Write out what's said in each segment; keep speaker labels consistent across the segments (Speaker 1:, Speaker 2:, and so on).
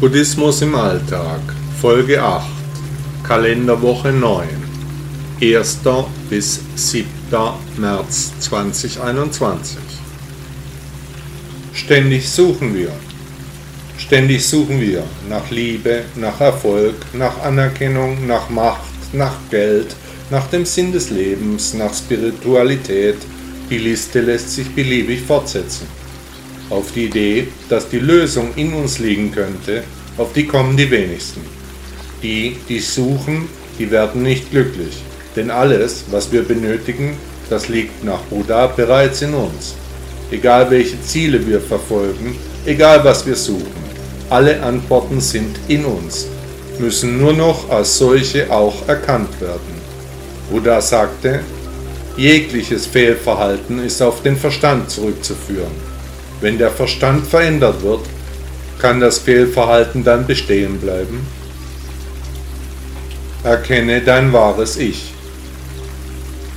Speaker 1: Buddhismus im Alltag, Folge 8, Kalenderwoche 9, 1. bis 7. März 2021. Ständig suchen wir. Ständig suchen wir nach Liebe, nach Erfolg, nach Anerkennung, nach Macht, nach Geld, nach dem Sinn des Lebens, nach Spiritualität. Die Liste lässt sich beliebig fortsetzen. Auf die Idee, dass die Lösung in uns liegen könnte, auf die kommen die wenigsten. Die, die suchen, die werden nicht glücklich, denn alles, was wir benötigen, das liegt nach Buddha bereits in uns. Egal welche Ziele wir verfolgen, egal was wir suchen, alle Antworten sind in uns, müssen nur noch als solche auch erkannt werden. Buddha sagte, jegliches Fehlverhalten ist auf den Verstand zurückzuführen. Wenn der Verstand verändert wird, kann das Fehlverhalten dann bestehen bleiben? Erkenne dein wahres Ich.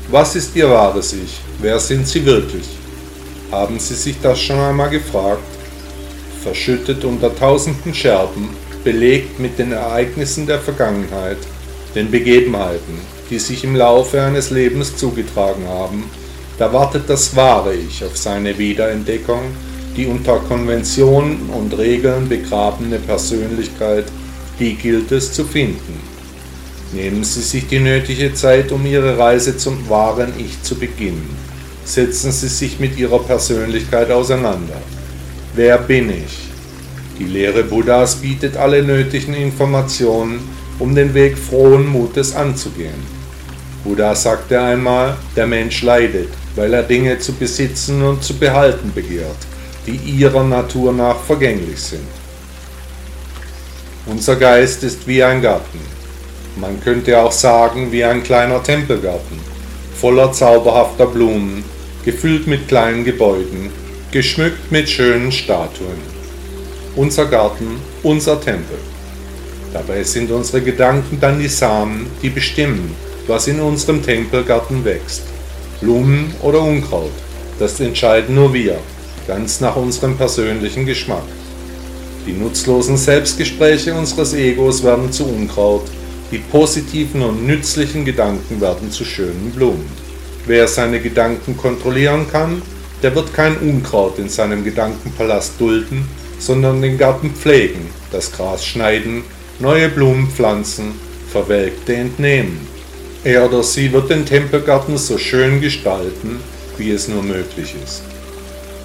Speaker 1: Was ist Ihr wahres Ich? Wer sind Sie wirklich? Haben Sie sich das schon einmal gefragt? Verschüttet unter tausenden Scherben, belegt mit den Ereignissen der Vergangenheit, den Begebenheiten, die sich im Laufe eines Lebens zugetragen haben, da wartet das wahre Ich auf seine Wiederentdeckung die unter Konventionen und Regeln begrabene Persönlichkeit, die gilt es zu finden. Nehmen Sie sich die nötige Zeit, um Ihre Reise zum wahren Ich zu beginnen. Setzen Sie sich mit Ihrer Persönlichkeit auseinander. Wer bin ich? Die Lehre Buddhas bietet alle nötigen Informationen, um den Weg frohen Mutes anzugehen. Buddha sagte einmal, der Mensch leidet, weil er Dinge zu besitzen und zu behalten begehrt die ihrer Natur nach vergänglich sind. Unser Geist ist wie ein Garten. Man könnte auch sagen wie ein kleiner Tempelgarten, voller zauberhafter Blumen, gefüllt mit kleinen Gebäuden, geschmückt mit schönen Statuen. Unser Garten, unser Tempel. Dabei sind unsere Gedanken dann die Samen, die bestimmen, was in unserem Tempelgarten wächst. Blumen oder Unkraut, das entscheiden nur wir, ganz nach unserem persönlichen Geschmack. Die nutzlosen Selbstgespräche unseres Egos werden zu Unkraut, die positiven und nützlichen Gedanken werden zu schönen Blumen. Wer seine Gedanken kontrollieren kann, der wird kein Unkraut in seinem Gedankenpalast dulden, sondern den Garten pflegen, das Gras schneiden, neue Blumen pflanzen, Verwelkte entnehmen. Er oder sie wird den Tempelgarten so schön gestalten, wie es nur möglich ist.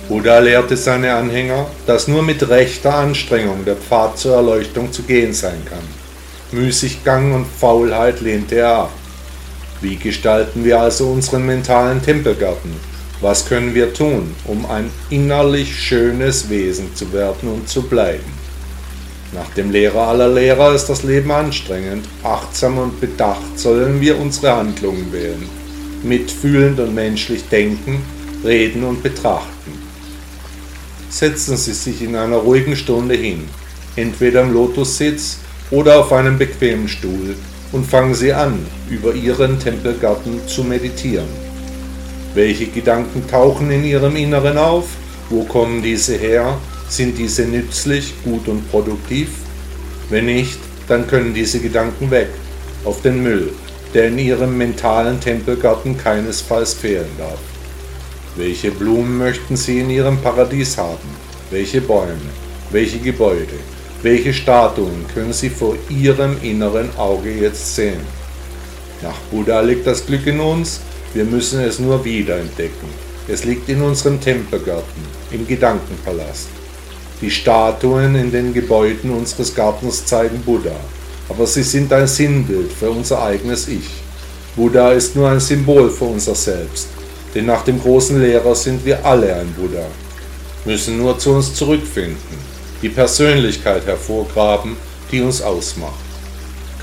Speaker 1: Buddha lehrte seine Anhänger, dass nur mit rechter Anstrengung der Pfad zur Erleuchtung zu gehen sein kann. Müßiggang und Faulheit lehnte er ab. Wie gestalten wir also unseren mentalen Tempelgarten? Was können wir tun, um ein innerlich schönes Wesen zu werden und zu bleiben? Nach dem Lehrer aller Lehrer ist das Leben anstrengend. Achtsam und bedacht sollen wir unsere Handlungen wählen. Mitfühlend und menschlich denken, reden und betrachten setzen Sie sich in einer ruhigen Stunde hin, entweder im Lotussitz oder auf einem bequemen Stuhl und fangen Sie an, über Ihren Tempelgarten zu meditieren. Welche Gedanken tauchen in Ihrem Inneren auf? Wo kommen diese her? Sind diese nützlich, gut und produktiv? Wenn nicht, dann können diese Gedanken weg, auf den Müll, der in Ihrem mentalen Tempelgarten keinesfalls fehlen darf. Welche Blumen möchten Sie in Ihrem Paradies haben? Welche Bäume? Welche Gebäude? Welche Statuen können Sie vor Ihrem inneren Auge jetzt sehen? Nach Buddha liegt das Glück in uns, wir müssen es nur wiederentdecken. Es liegt in unserem Tempelgarten, im Gedankenpalast. Die Statuen in den Gebäuden unseres Gartens zeigen Buddha, aber sie sind ein Sinnbild für unser eigenes Ich. Buddha ist nur ein Symbol für unser Selbst. Denn nach dem großen Lehrer sind wir alle ein Buddha, müssen nur zu uns zurückfinden, die Persönlichkeit hervorgraben, die uns ausmacht.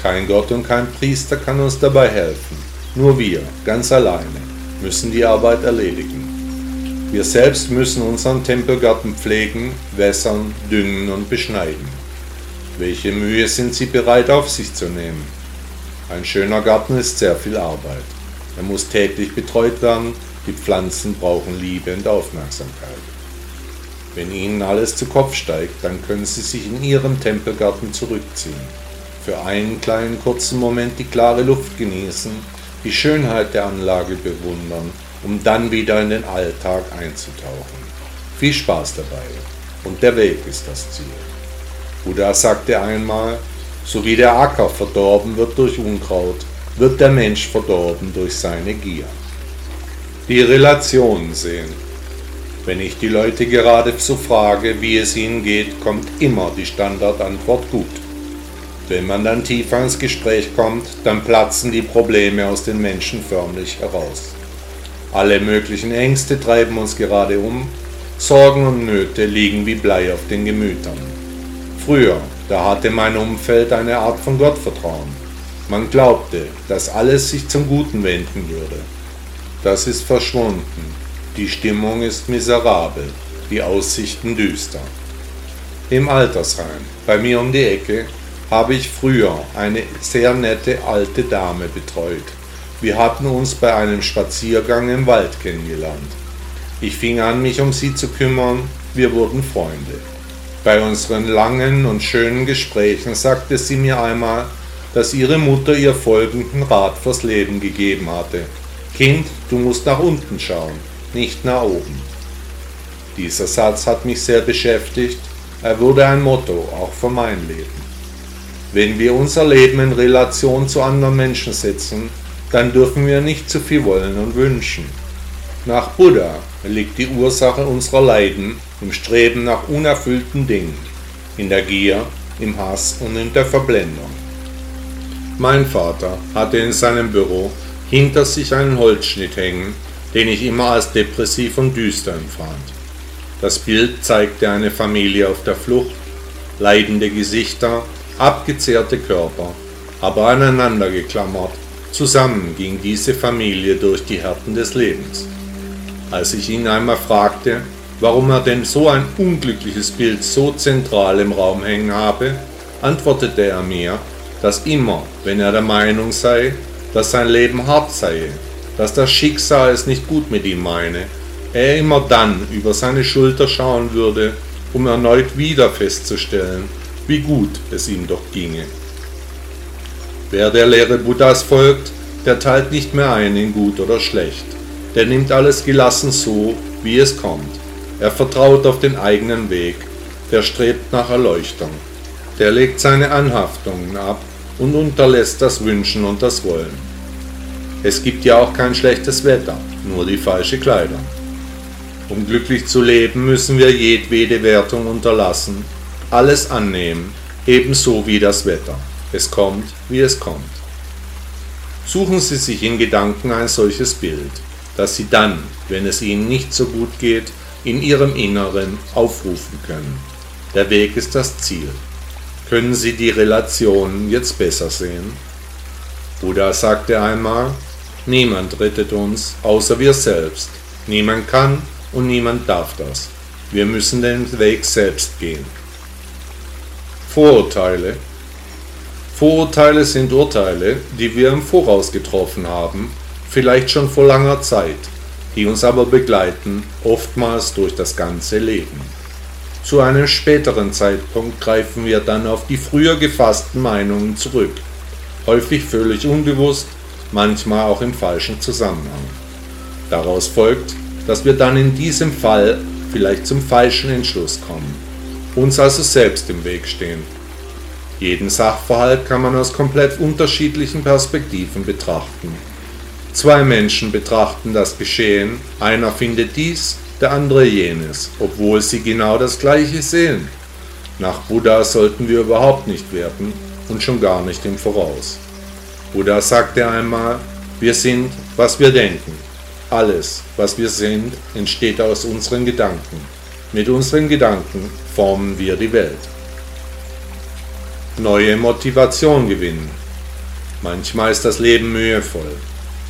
Speaker 1: Kein Gott und kein Priester kann uns dabei helfen. Nur wir, ganz alleine, müssen die Arbeit erledigen. Wir selbst müssen unseren Tempelgarten pflegen, wässern, düngen und beschneiden. Welche Mühe sind Sie bereit auf sich zu nehmen? Ein schöner Garten ist sehr viel Arbeit. Er muss täglich betreut werden, die Pflanzen brauchen Liebe und Aufmerksamkeit. Wenn Ihnen alles zu Kopf steigt, dann können Sie sich in Ihrem Tempelgarten zurückziehen, für einen kleinen kurzen Moment die klare Luft genießen, die Schönheit der Anlage bewundern, um dann wieder in den Alltag einzutauchen. Viel Spaß dabei und der Weg ist das Ziel. Buddha sagte einmal, so wie der Acker verdorben wird durch Unkraut, wird der Mensch verdorben durch seine Gier. Die Relationen sehen. Wenn ich die Leute gerade so frage, wie es ihnen geht, kommt immer die Standardantwort gut. Wenn man dann tiefer ins Gespräch kommt, dann platzen die Probleme aus den Menschen förmlich heraus. Alle möglichen Ängste treiben uns gerade um, Sorgen und Nöte liegen wie Blei auf den Gemütern. Früher, da hatte mein Umfeld eine Art von Gottvertrauen. Man glaubte, dass alles sich zum Guten wenden würde. Das ist verschwunden. Die Stimmung ist miserabel, die Aussichten düster. Im Altersheim, bei mir um die Ecke, habe ich früher eine sehr nette alte Dame betreut. Wir hatten uns bei einem Spaziergang im Wald kennengelernt. Ich fing an, mich um sie zu kümmern, wir wurden Freunde. Bei unseren langen und schönen Gesprächen sagte sie mir einmal, dass ihre Mutter ihr folgenden Rat fürs Leben gegeben hatte. Kind, du musst nach unten schauen, nicht nach oben. Dieser Satz hat mich sehr beschäftigt, er wurde ein Motto auch für mein Leben. Wenn wir unser Leben in Relation zu anderen Menschen setzen, dann dürfen wir nicht zu viel wollen und wünschen. Nach Buddha liegt die Ursache unserer Leiden im Streben nach unerfüllten Dingen, in der Gier, im Hass und in der Verblendung. Mein Vater hatte in seinem Büro hinter sich einen Holzschnitt hängen, den ich immer als depressiv und düster empfand. Das Bild zeigte eine Familie auf der Flucht, leidende Gesichter, abgezehrte Körper, aber aneinander geklammert. Zusammen ging diese Familie durch die Härten des Lebens. Als ich ihn einmal fragte, warum er denn so ein unglückliches Bild so zentral im Raum hängen habe, antwortete er mir, dass immer, wenn er der Meinung sei, dass sein Leben hart sei, dass das Schicksal es nicht gut mit ihm meine, er immer dann über seine Schulter schauen würde, um erneut wieder festzustellen, wie gut es ihm doch ginge. Wer der Lehre Buddhas folgt, der teilt nicht mehr ein in gut oder schlecht, der nimmt alles gelassen so, wie es kommt. Er vertraut auf den eigenen Weg, der strebt nach Erleuchtung, der legt seine Anhaftungen ab und unterlässt das Wünschen und das Wollen. Es gibt ja auch kein schlechtes Wetter, nur die falsche Kleidung. Um glücklich zu leben, müssen wir jedwede Wertung unterlassen, alles annehmen, ebenso wie das Wetter. Es kommt, wie es kommt. Suchen Sie sich in Gedanken ein solches Bild, das Sie dann, wenn es Ihnen nicht so gut geht, in Ihrem Inneren aufrufen können. Der Weg ist das Ziel. Können Sie die Relationen jetzt besser sehen? Buddha sagte einmal, niemand rettet uns außer wir selbst. Niemand kann und niemand darf das. Wir müssen den Weg selbst gehen. Vorurteile Vorurteile sind Urteile, die wir im Voraus getroffen haben, vielleicht schon vor langer Zeit, die uns aber begleiten, oftmals durch das ganze Leben. Zu einem späteren Zeitpunkt greifen wir dann auf die früher gefassten Meinungen zurück, häufig völlig unbewusst, manchmal auch im falschen Zusammenhang. Daraus folgt, dass wir dann in diesem Fall vielleicht zum falschen Entschluss kommen, uns also selbst im Weg stehen jeden Sachverhalt kann man aus komplett unterschiedlichen Perspektiven betrachten. Zwei Menschen betrachten das Geschehen, einer findet dies, der andere jenes, obwohl sie genau das Gleiche sehen. Nach Buddha sollten wir überhaupt nicht werten und schon gar nicht im Voraus. Buddha sagte einmal, wir sind, was wir denken. Alles, was wir sind, entsteht aus unseren Gedanken. Mit unseren Gedanken formen wir die Welt neue Motivation gewinnen. Manchmal ist das Leben mühevoll.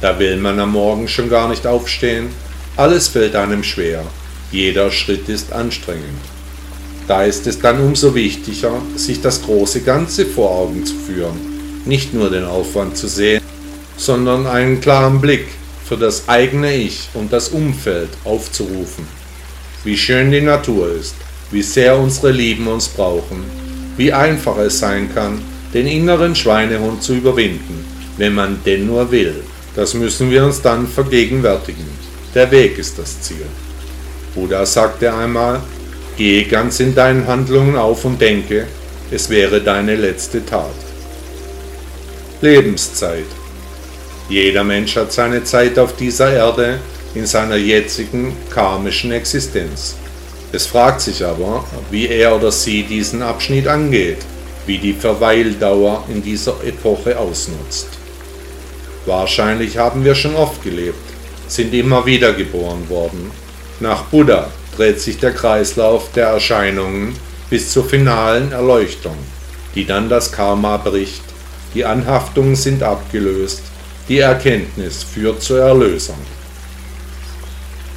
Speaker 1: Da will man am Morgen schon gar nicht aufstehen. Alles fällt einem schwer. Jeder Schritt ist anstrengend. Da ist es dann umso wichtiger, sich das große Ganze vor Augen zu führen. Nicht nur den Aufwand zu sehen, sondern einen klaren Blick für das eigene Ich und das Umfeld aufzurufen. Wie schön die Natur ist, wie sehr unsere Lieben uns brauchen, wie einfach es sein kann, den inneren Schweinehund zu überwinden, wenn man denn nur will. Das müssen wir uns dann vergegenwärtigen. Der Weg ist das Ziel. Buddha sagte einmal, gehe ganz in deinen Handlungen auf und denke, es wäre deine letzte Tat. Lebenszeit. Jeder Mensch hat seine Zeit auf dieser Erde in seiner jetzigen karmischen Existenz. Es fragt sich aber, wie er oder sie diesen Abschnitt angeht, wie die Verweildauer in dieser Epoche ausnutzt. Wahrscheinlich haben wir schon oft gelebt, sind immer wieder geboren worden. Nach Buddha dreht sich der Kreislauf der Erscheinungen bis zur finalen Erleuchtung, die dann das Karma bricht, die Anhaftungen sind abgelöst, die Erkenntnis führt zur Erlösung.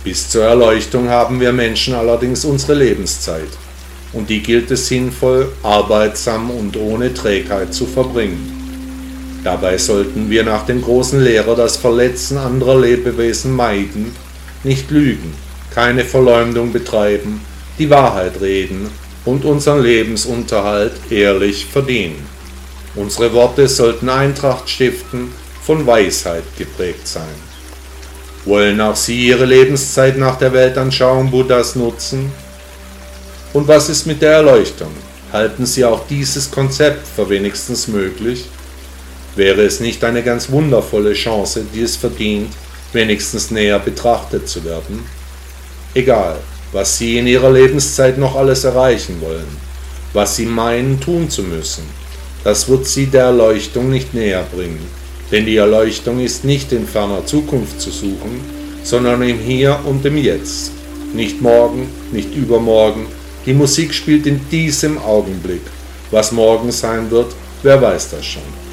Speaker 1: Bis zur Erleuchtung haben wir Menschen allerdings unsere Lebenszeit, und die gilt es sinnvoll, arbeitsam und ohne Trägheit zu verbringen. Dabei sollten wir nach dem großen Lehrer das Verletzen anderer Lebewesen meiden, nicht lügen, keine Verleumdung betreiben, die Wahrheit reden und unseren Lebensunterhalt ehrlich verdienen. Unsere Worte sollten Eintracht stiften, von Weisheit geprägt sein. Wollen auch Sie Ihre Lebenszeit nach der Weltanschauung Buddhas nutzen? Und was ist mit der Erleuchtung? Halten Sie auch dieses Konzept für wenigstens möglich? Wäre es nicht eine ganz wundervolle Chance, die es verdient, wenigstens näher betrachtet zu werden? Egal, was Sie in Ihrer Lebenszeit noch alles erreichen wollen, was Sie meinen tun zu müssen, das wird Sie der Erleuchtung nicht näher bringen denn die Erleuchtung ist nicht in ferner Zukunft zu suchen, sondern im Hier und im Jetzt. Nicht morgen, nicht übermorgen. Die Musik spielt in diesem Augenblick. Was morgen sein wird, wer weiß das schon.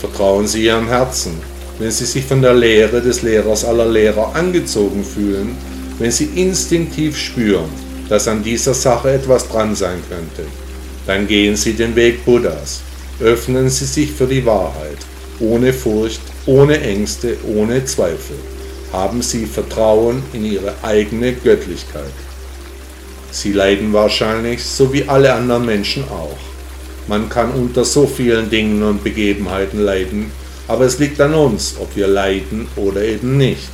Speaker 1: Vertrauen Sie Ihrem Herzen, wenn Sie sich von der Lehre des Lehrers aller Lehrer angezogen fühlen, wenn Sie instinktiv spüren, dass an dieser Sache etwas dran sein könnte, dann gehen Sie den Weg Buddhas, öffnen Sie sich für die Wahrheit ohne Furcht, ohne Ängste, ohne Zweifel haben sie Vertrauen in ihre eigene Göttlichkeit. Sie leiden wahrscheinlich, so wie alle anderen Menschen auch. Man kann unter so vielen Dingen und Begebenheiten leiden, aber es liegt an uns, ob wir leiden oder eben nicht.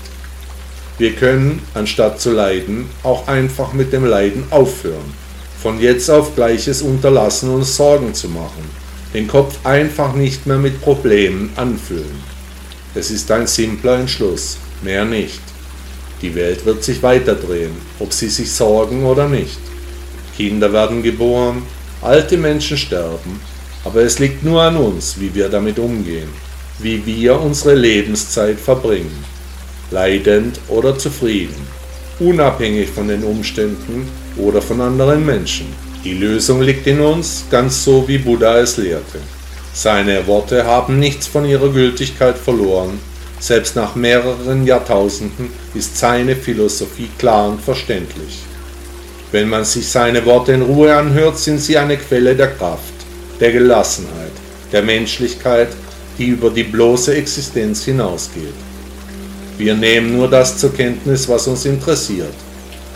Speaker 1: Wir können, anstatt zu leiden, auch einfach mit dem Leiden aufhören, von jetzt auf gleiches unterlassen, uns Sorgen zu machen den Kopf einfach nicht mehr mit Problemen anfüllen. Es ist ein simpler Entschluss, mehr nicht. Die Welt wird sich weiterdrehen, ob sie sich sorgen oder nicht. Kinder werden geboren, alte Menschen sterben, aber es liegt nur an uns, wie wir damit umgehen, wie wir unsere Lebenszeit verbringen, leidend oder zufrieden, unabhängig von den Umständen oder von anderen Menschen. Die Lösung liegt in uns, ganz so wie Buddha es lehrte. Seine Worte haben nichts von ihrer Gültigkeit verloren. Selbst nach mehreren Jahrtausenden ist seine Philosophie klar und verständlich. Wenn man sich seine Worte in Ruhe anhört, sind sie eine Quelle der Kraft, der Gelassenheit, der Menschlichkeit, die über die bloße Existenz hinausgeht. Wir nehmen nur das zur Kenntnis, was uns interessiert.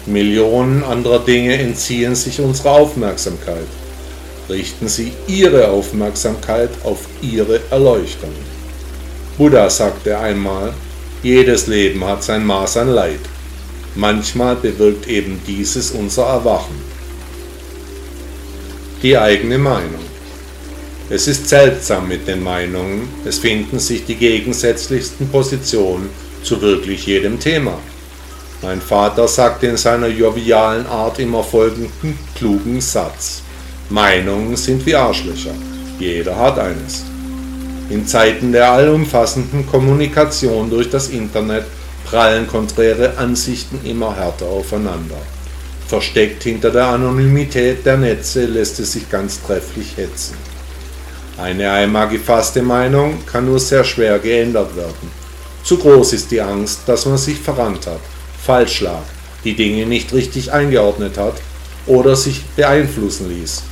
Speaker 1: Millionen anderer Dinge entziehen sich unserer Aufmerksamkeit. Richten Sie Ihre Aufmerksamkeit auf Ihre Erleuchtung. Buddha sagte einmal, jedes Leben hat sein Maß an Leid. Manchmal bewirkt eben dieses unser Erwachen. Die eigene Meinung. Es ist seltsam mit den Meinungen, es finden sich die gegensätzlichsten Positionen zu wirklich jedem Thema. Mein Vater sagte in seiner jovialen Art immer folgenden klugen Satz. Meinungen sind wie Arschlöcher. Jeder hat eines. In Zeiten der allumfassenden Kommunikation durch das Internet prallen konträre Ansichten immer härter aufeinander. Versteckt hinter der Anonymität der Netze lässt es sich ganz trefflich hetzen. Eine einmal gefasste Meinung kann nur sehr schwer geändert werden. Zu groß ist die Angst, dass man sich verrannt hat falsch lag, die Dinge nicht richtig eingeordnet hat oder sich beeinflussen ließ.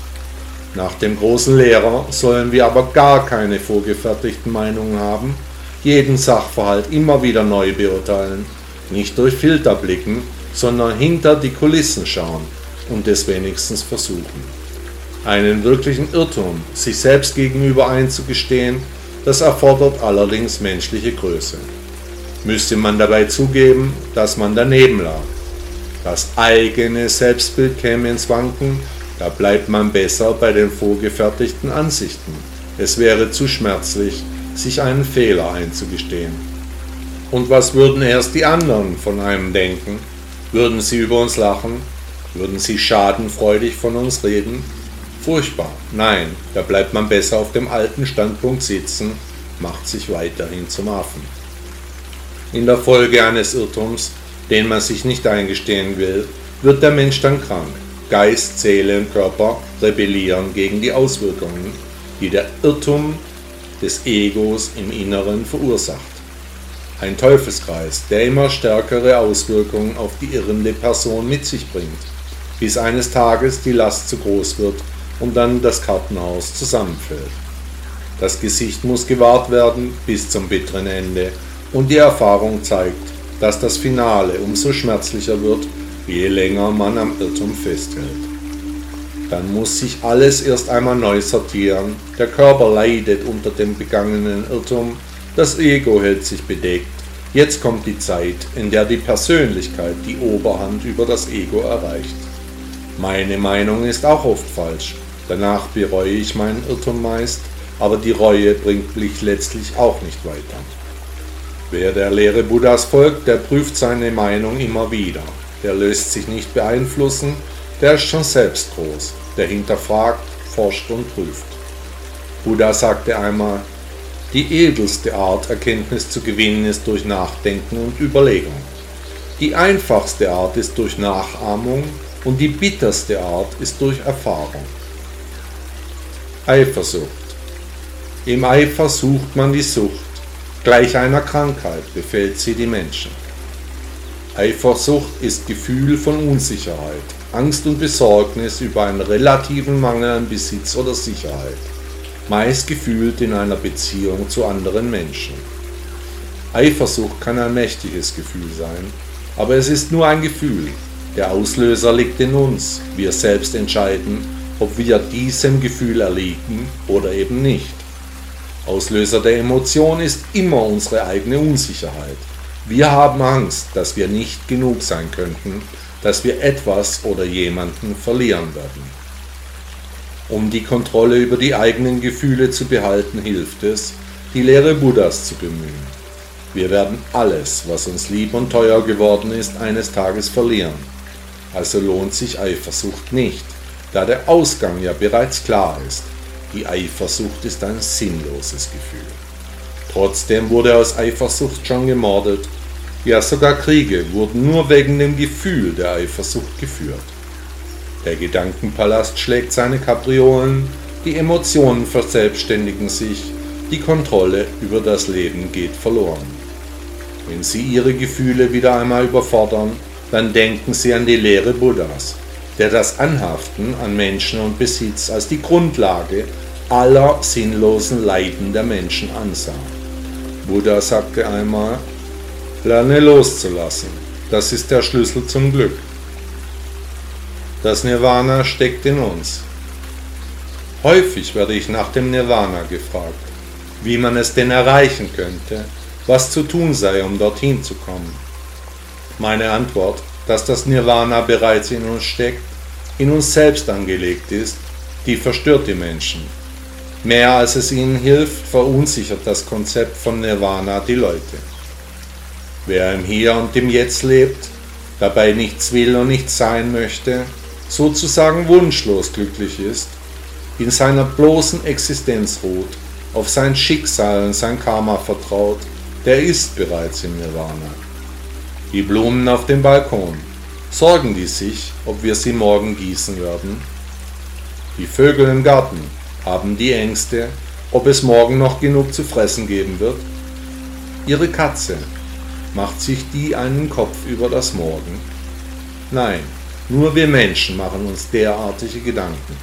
Speaker 1: Nach dem großen Lehrer sollen wir aber gar keine vorgefertigten Meinungen haben, jeden Sachverhalt immer wieder neu beurteilen, nicht durch Filter blicken, sondern hinter die Kulissen schauen, und es wenigstens versuchen. Einen wirklichen Irrtum sich selbst gegenüber einzugestehen, das erfordert allerdings menschliche Größe. Müsste man dabei zugeben, dass man daneben lag. Das eigene Selbstbild käme ins Wanken, da bleibt man besser bei den vorgefertigten Ansichten. Es wäre zu schmerzlich, sich einen Fehler einzugestehen. Und was würden erst die anderen von einem denken? Würden sie über uns lachen? Würden sie schadenfreudig von uns reden? Furchtbar. Nein, da bleibt man besser auf dem alten Standpunkt sitzen, macht sich weiterhin zum Affen. In der Folge eines Irrtums, den man sich nicht eingestehen will, wird der Mensch dann krank. Geist, Seele und Körper rebellieren gegen die Auswirkungen, die der Irrtum des Egos im Inneren verursacht. Ein Teufelskreis, der immer stärkere Auswirkungen auf die irrende Person mit sich bringt, bis eines Tages die Last zu groß wird und dann das Kartenhaus zusammenfällt. Das Gesicht muss gewahrt werden bis zum bitteren Ende und die Erfahrung zeigt, dass das Finale umso schmerzlicher wird, je länger man am Irrtum festhält. Dann muss sich alles erst einmal neu sortieren, der Körper leidet unter dem begangenen Irrtum, das Ego hält sich bedeckt, jetzt kommt die Zeit, in der die Persönlichkeit die Oberhand über das Ego erreicht. Meine Meinung ist auch oft falsch, Danach bereue ich meinen Irrtum meist, aber die Reue bringt mich letztlich auch nicht weiter. Wer der Lehre Buddhas folgt, der prüft seine Meinung immer wieder. Der löst sich nicht beeinflussen, der ist schon selbst groß, der hinterfragt, forscht und prüft. Buddha sagte einmal, die edelste Art, Erkenntnis zu gewinnen, ist durch Nachdenken und Überlegung. Die einfachste Art ist durch Nachahmung und die bitterste Art ist durch Erfahrung. Eifersucht. Im Eifer sucht man die Sucht. Gleich einer Krankheit befällt sie die Menschen. Eifersucht ist Gefühl von Unsicherheit, Angst und Besorgnis über einen relativen Mangel an Besitz oder Sicherheit, meist gefühlt in einer Beziehung zu anderen Menschen. Eifersucht kann ein mächtiges Gefühl sein, aber es ist nur ein Gefühl. Der Auslöser liegt in uns. Wir selbst entscheiden, ob wir diesem Gefühl erliegen oder eben nicht. Auslöser der Emotion ist immer unsere eigene Unsicherheit. Wir haben Angst, dass wir nicht genug sein könnten, dass wir etwas oder jemanden verlieren werden. Um die Kontrolle über die eigenen Gefühle zu behalten, hilft es, die Lehre Buddhas zu bemühen. Wir werden alles, was uns lieb und teuer geworden ist, eines Tages verlieren. Also lohnt sich Eifersucht nicht da der Ausgang ja bereits klar ist. Die Eifersucht ist ein sinnloses Gefühl. Trotzdem wurde aus Eifersucht schon gemordet, ja sogar Kriege wurden nur wegen dem Gefühl der Eifersucht geführt. Der Gedankenpalast schlägt seine Kapriolen, die Emotionen verselbstständigen sich, die Kontrolle über das Leben geht verloren. Wenn Sie Ihre Gefühle wieder einmal überfordern, dann denken Sie an die Lehre Buddhas der das Anhaften an Menschen und Besitz als die Grundlage aller sinnlosen Leiden der Menschen ansah. Buddha sagte einmal, lerne loszulassen, das ist der Schlüssel zum Glück. Das Nirvana steckt in uns. Häufig werde ich nach dem Nirvana gefragt, wie man es denn erreichen könnte, was zu tun sei, um dorthin zu kommen. Meine Antwort dass das Nirvana bereits in uns steckt, in uns selbst angelegt ist, die verstört die Menschen. Mehr als es ihnen hilft, verunsichert das Konzept von Nirvana die Leute. Wer im Hier und im Jetzt lebt, dabei nichts will und nichts sein möchte, sozusagen wunschlos glücklich ist, in seiner bloßen Existenz ruht, auf sein Schicksal und sein Karma vertraut, der ist bereits im Nirvana die Blumen auf dem Balkon. Sorgen die sich, ob wir sie morgen gießen werden? Die Vögel im Garten haben die Ängste, ob es morgen noch genug zu fressen geben wird? Ihre Katze, macht sich die einen Kopf über das Morgen? Nein, nur wir Menschen machen uns derartige Gedanken.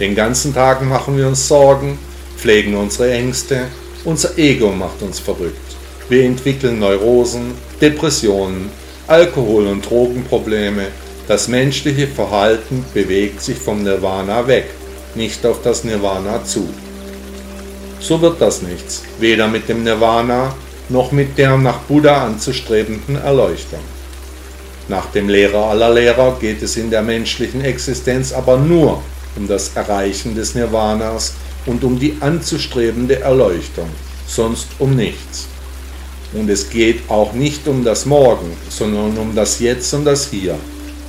Speaker 1: Den ganzen Tag machen wir uns Sorgen, pflegen unsere Ängste, unser Ego macht uns verrückt. Wir entwickeln Neurosen, Depressionen, Alkohol- und Drogenprobleme, Das menschliche Verhalten bewegt sich vom Nirvana weg, nicht auf das Nirvana zu. So wird das nichts, weder mit dem Nirvana noch mit der nach Buddha anzustrebenden Erleuchtung. Nach dem Lehrer aller Lehrer geht es in der menschlichen Existenz aber nur um das Erreichen des Nirvanas und um die anzustrebende Erleuchtung, sonst um nichts. Und es geht auch nicht um das Morgen, sondern um das Jetzt und das Hier.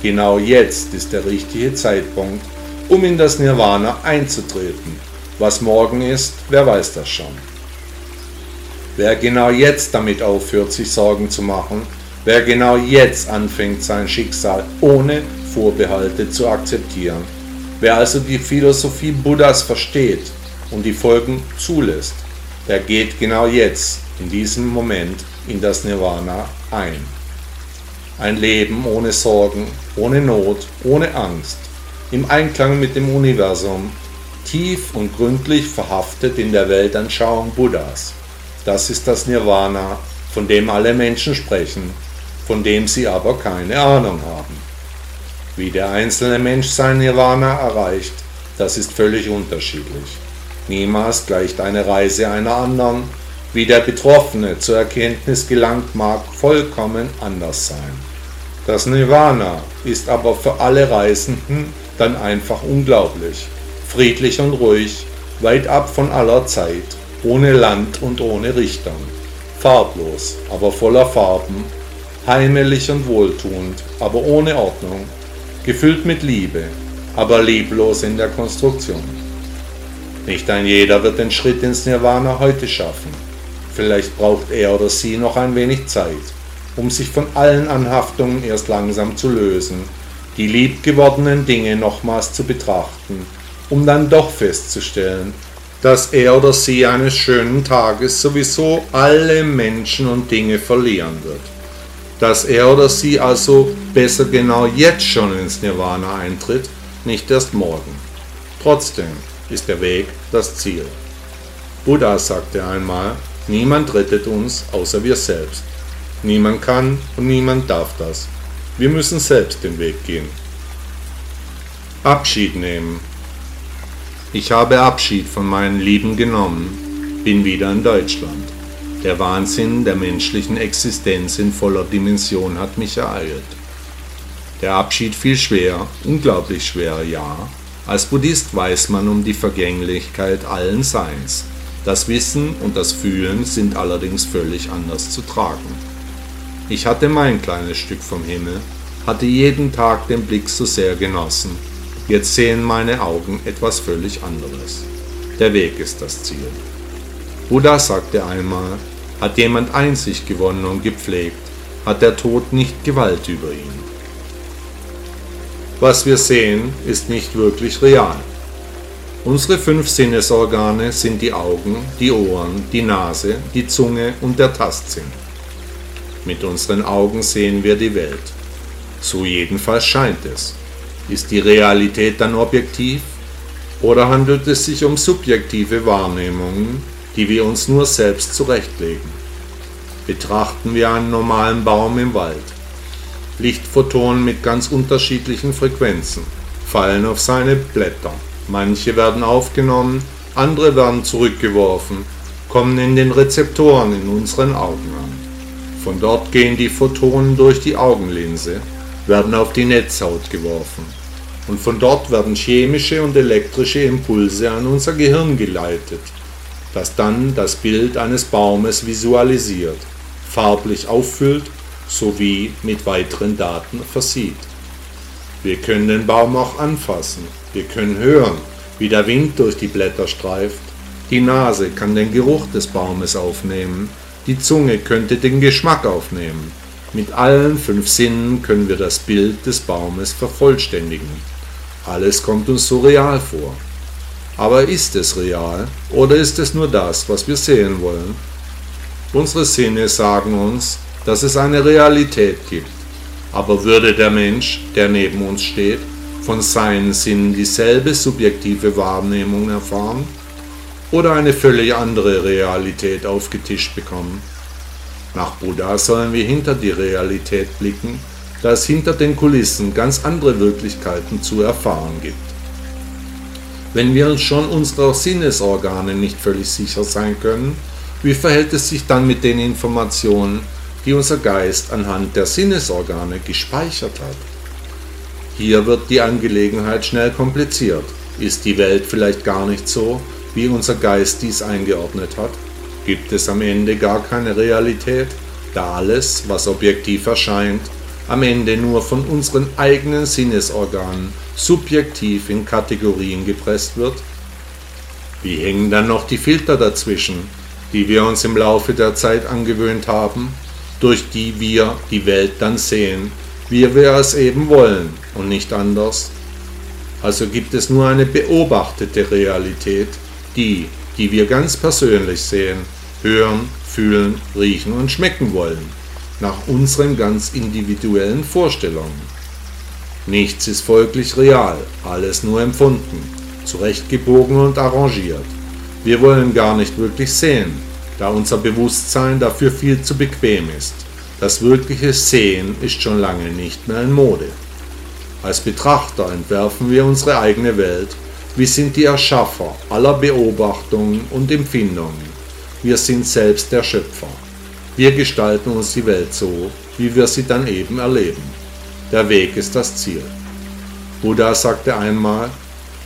Speaker 1: Genau jetzt ist der richtige Zeitpunkt, um in das Nirvana einzutreten. Was morgen ist, wer weiß das schon. Wer genau jetzt damit aufhört, sich Sorgen zu machen, wer genau jetzt anfängt, sein Schicksal ohne Vorbehalte zu akzeptieren, wer also die Philosophie Buddhas versteht und die Folgen zulässt, der geht genau jetzt, in diesem Moment, in das Nirvana ein. Ein Leben ohne Sorgen, ohne Not, ohne Angst, im Einklang mit dem Universum, tief und gründlich verhaftet in der Weltanschauung Buddhas. Das ist das Nirvana, von dem alle Menschen sprechen, von dem sie aber keine Ahnung haben. Wie der einzelne Mensch sein Nirvana erreicht, das ist völlig unterschiedlich. Niemals gleicht eine Reise einer anderen, wie der Betroffene zur Erkenntnis gelangt mag, vollkommen anders sein. Das Nirvana ist aber für alle Reisenden dann einfach unglaublich, friedlich und ruhig, weit ab von aller Zeit, ohne Land und ohne Richtung, farblos, aber voller Farben, heimelig und wohltuend, aber ohne Ordnung, gefüllt mit Liebe, aber lieblos in der Konstruktion. Nicht ein jeder wird den Schritt ins Nirvana heute schaffen. Vielleicht braucht er oder sie noch ein wenig Zeit um sich von allen Anhaftungen erst langsam zu lösen, die liebgewordenen Dinge nochmals zu betrachten, um dann doch festzustellen, dass er oder sie eines schönen Tages sowieso alle Menschen und Dinge verlieren wird. Dass er oder sie also besser genau jetzt schon ins Nirvana eintritt, nicht erst morgen. Trotzdem ist der Weg das Ziel. Buddha sagte einmal, niemand rettet uns außer wir selbst. Niemand kann und niemand darf das. Wir müssen selbst den Weg gehen. Abschied nehmen. Ich habe Abschied von meinen Lieben genommen, bin wieder in Deutschland. Der Wahnsinn der menschlichen Existenz in voller Dimension hat mich ereilt. Der Abschied fiel schwer, unglaublich schwer, ja. Als Buddhist weiß man um die Vergänglichkeit allen Seins. Das Wissen und das Fühlen sind allerdings völlig anders zu tragen. Ich hatte mein kleines Stück vom Himmel, hatte jeden Tag den Blick so sehr genossen. Jetzt sehen meine Augen etwas völlig anderes. Der Weg ist das Ziel. Buddha sagte einmal, hat jemand Einsicht gewonnen und gepflegt, hat der Tod nicht Gewalt über ihn. Was wir sehen, ist nicht wirklich real. Unsere fünf Sinnesorgane sind die Augen, die Ohren, die Nase, die Zunge und der Tastsinn. Mit unseren Augen sehen wir die Welt. So jedenfalls scheint es. Ist die Realität dann objektiv? Oder handelt es sich um subjektive Wahrnehmungen, die wir uns nur selbst zurechtlegen? Betrachten wir einen normalen Baum im Wald. Lichtphotonen mit ganz unterschiedlichen Frequenzen fallen auf seine Blätter. Manche werden aufgenommen, andere werden zurückgeworfen, kommen in den Rezeptoren in unseren Augen an. Von dort gehen die Photonen durch die Augenlinse, werden auf die Netzhaut geworfen. Und von dort werden chemische und elektrische Impulse an unser Gehirn geleitet, das dann das Bild eines Baumes visualisiert, farblich auffüllt sowie mit weiteren Daten versieht. Wir können den Baum auch anfassen, wir können hören, wie der Wind durch die Blätter streift, die Nase kann den Geruch des Baumes aufnehmen die Zunge könnte den Geschmack aufnehmen. Mit allen fünf Sinnen können wir das Bild des Baumes vervollständigen. Alles kommt uns so real vor. Aber ist es real oder ist es nur das, was wir sehen wollen? Unsere Sinne sagen uns, dass es eine Realität gibt. Aber würde der Mensch, der neben uns steht, von seinen Sinnen dieselbe subjektive Wahrnehmung erfahren? oder eine völlig andere Realität aufgetischt bekommen. Nach Buddha sollen wir hinter die Realität blicken, da es hinter den Kulissen ganz andere Wirklichkeiten zu erfahren gibt. Wenn wir uns schon unserer Sinnesorgane nicht völlig sicher sein können, wie verhält es sich dann mit den Informationen, die unser Geist anhand der Sinnesorgane gespeichert hat? Hier wird die Angelegenheit schnell kompliziert. Ist die Welt vielleicht gar nicht so, wie unser Geist dies eingeordnet hat? Gibt es am Ende gar keine Realität, da alles, was objektiv erscheint, am Ende nur von unseren eigenen Sinnesorganen subjektiv in Kategorien gepresst wird? Wie hängen dann noch die Filter dazwischen, die wir uns im Laufe der Zeit angewöhnt haben, durch die wir die Welt dann sehen, wie wir es eben wollen und nicht anders? Also gibt es nur eine beobachtete Realität, die, die wir ganz persönlich sehen, hören, fühlen, riechen und schmecken wollen nach unseren ganz individuellen Vorstellungen. Nichts ist folglich real, alles nur empfunden, zurechtgebogen und arrangiert. Wir wollen gar nicht wirklich sehen, da unser Bewusstsein dafür viel zu bequem ist. Das wirkliche Sehen ist schon lange nicht mehr in Mode. Als Betrachter entwerfen wir unsere eigene Welt. Wir sind die Erschaffer aller Beobachtungen und Empfindungen. Wir sind selbst der Schöpfer. Wir gestalten uns die Welt so, wie wir sie dann eben erleben. Der Weg ist das Ziel. Buddha sagte einmal,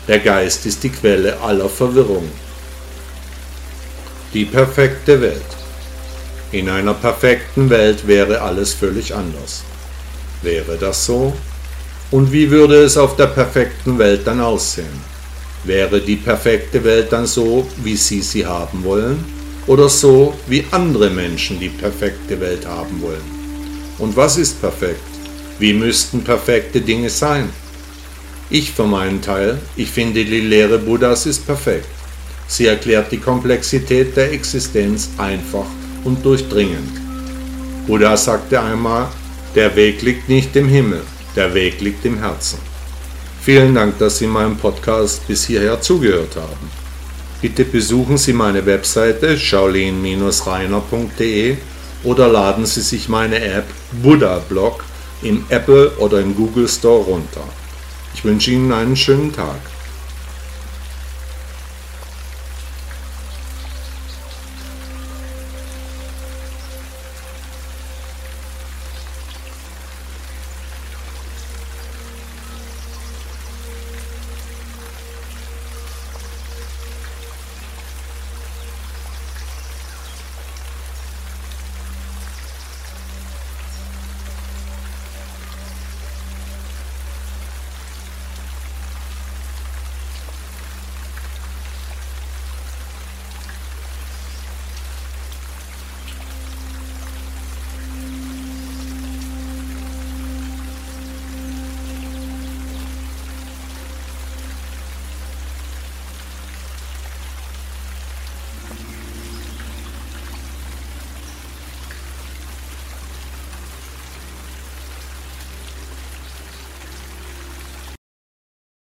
Speaker 1: der Geist ist die Quelle aller Verwirrung. Die perfekte Welt. In einer perfekten Welt wäre alles völlig anders. Wäre das so? Und wie würde es auf der perfekten Welt dann aussehen? Wäre die perfekte Welt dann so, wie Sie sie haben wollen? oder so, wie andere Menschen die perfekte Welt haben wollen. Und was ist perfekt? Wie müssten perfekte Dinge sein? Ich für meinen Teil, ich finde die Lehre Buddhas ist perfekt. Sie erklärt die Komplexität der Existenz einfach und durchdringend. Buddha sagte einmal, der Weg liegt nicht im Himmel, der Weg liegt im Herzen. Vielen Dank, dass Sie meinem Podcast bis hierher zugehört haben. Bitte besuchen Sie meine Webseite shaolin-reiner.de oder laden Sie sich meine App Buddha Blog im Apple oder im Google Store runter. Ich wünsche Ihnen einen schönen Tag.